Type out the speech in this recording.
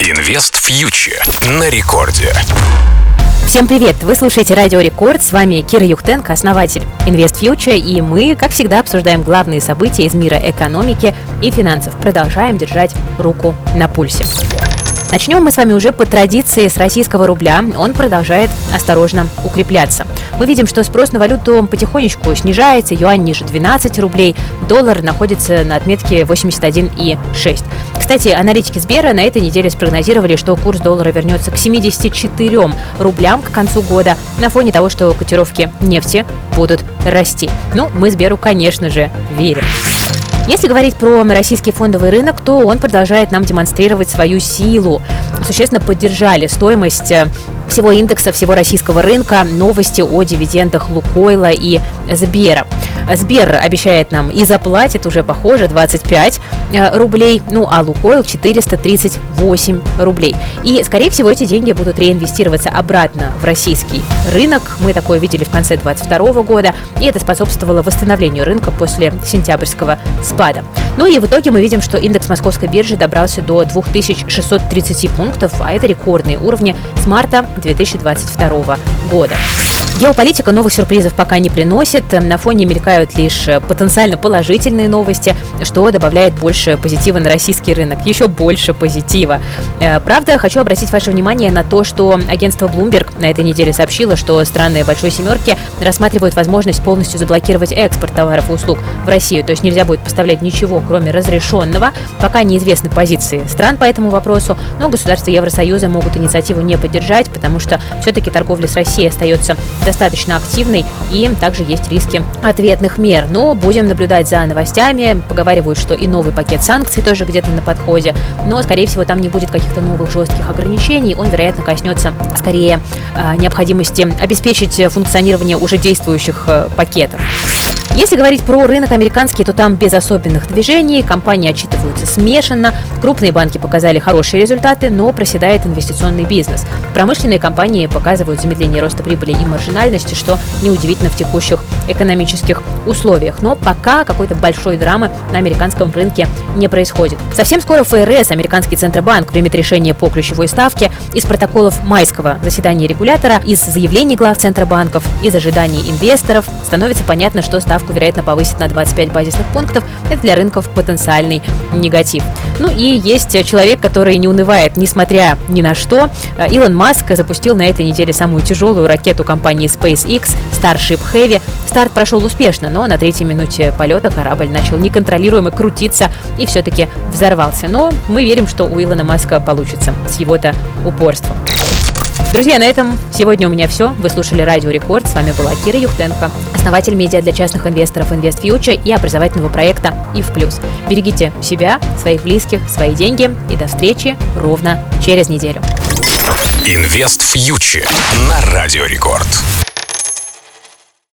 Инвест фьючер на рекорде. Всем привет! Вы слушаете Радио Рекорд. С вами Кира Юхтенко, основатель Invest Future. И мы, как всегда, обсуждаем главные события из мира экономики и финансов. Продолжаем держать руку на пульсе. Начнем мы с вами уже по традиции с российского рубля. Он продолжает осторожно укрепляться. Мы видим, что спрос на валюту потихонечку снижается, юань ниже 12 рублей, доллар находится на отметке 81,6. Кстати, аналитики Сбера на этой неделе спрогнозировали, что курс доллара вернется к 74 рублям к концу года на фоне того, что котировки нефти будут расти. Ну, мы Сберу, конечно же, верим. Если говорить про российский фондовый рынок, то он продолжает нам демонстрировать свою силу. Существенно поддержали стоимость э, всего индекса всего российского рынка новости о дивидендах Лукойла и Сбера. Сбер обещает нам и заплатит уже, похоже, 25 э, рублей, ну а Лукойл 438 рублей. И, скорее всего, эти деньги будут реинвестироваться обратно в российский рынок. Мы такое видели в конце 2022 года, и это способствовало восстановлению рынка после сентябрьского спада. Ну и в итоге мы видим, что индекс московской биржи добрался до 2630 пунктов, а это рекордные уровни с марта 2022 года. Геополитика новых сюрпризов пока не приносит. На фоне мелькают лишь потенциально положительные новости, что добавляет больше позитива на российский рынок. Еще больше позитива. Э, правда, хочу обратить ваше внимание на то, что агентство Bloomberg на этой неделе сообщило, что страны Большой Семерки рассматривают возможность полностью заблокировать экспорт товаров и услуг в Россию. То есть нельзя будет поставлять ничего, кроме разрешенного. Пока неизвестны позиции стран по этому вопросу, но государства Евросоюза могут инициативу не поддержать, потому что все-таки торговля с Россией остается достаточно активной и также есть риски ответных мер. Но будем наблюдать за новостями. Поговаривают, что и новый пакет санкций тоже где-то на подходе. Но, скорее всего, там не будет каких-то новых жестких ограничений. Он, вероятно, коснется скорее а, необходимости обеспечить функционирование уже действующих э, пакетов. Если говорить про рынок американский, то там без особенных движений, компании отчитываются смешанно, крупные банки показали хорошие результаты, но проседает инвестиционный бизнес. Промышленные компании показывают замедление роста прибыли и маржинальности, что неудивительно в текущих экономических условиях. Но пока какой-то большой драмы на американском рынке не происходит. Совсем скоро ФРС, американский Центробанк, примет решение по ключевой ставке из протоколов майского заседания регулятора, из заявлений глав Центробанков, из ожиданий инвесторов становится понятно, что ставка ставку, вероятно, повысит на 25 базисных пунктов. Это для рынков потенциальный негатив. Ну и есть человек, который не унывает, несмотря ни на что. Илон Маск запустил на этой неделе самую тяжелую ракету компании SpaceX Starship Heavy. Старт прошел успешно, но на третьей минуте полета корабль начал неконтролируемо крутиться и все-таки взорвался. Но мы верим, что у Илона Маска получится с его-то упорством. Друзья, на этом сегодня у меня все. Вы слушали Радио Рекорд. С вами была Кира Юхтенко, основатель медиа для частных инвесторов Invest Future и образовательного проекта ИФ Плюс. Берегите себя, своих близких, свои деньги и до встречи ровно через неделю. Инвест Фьючер на Радио Рекорд.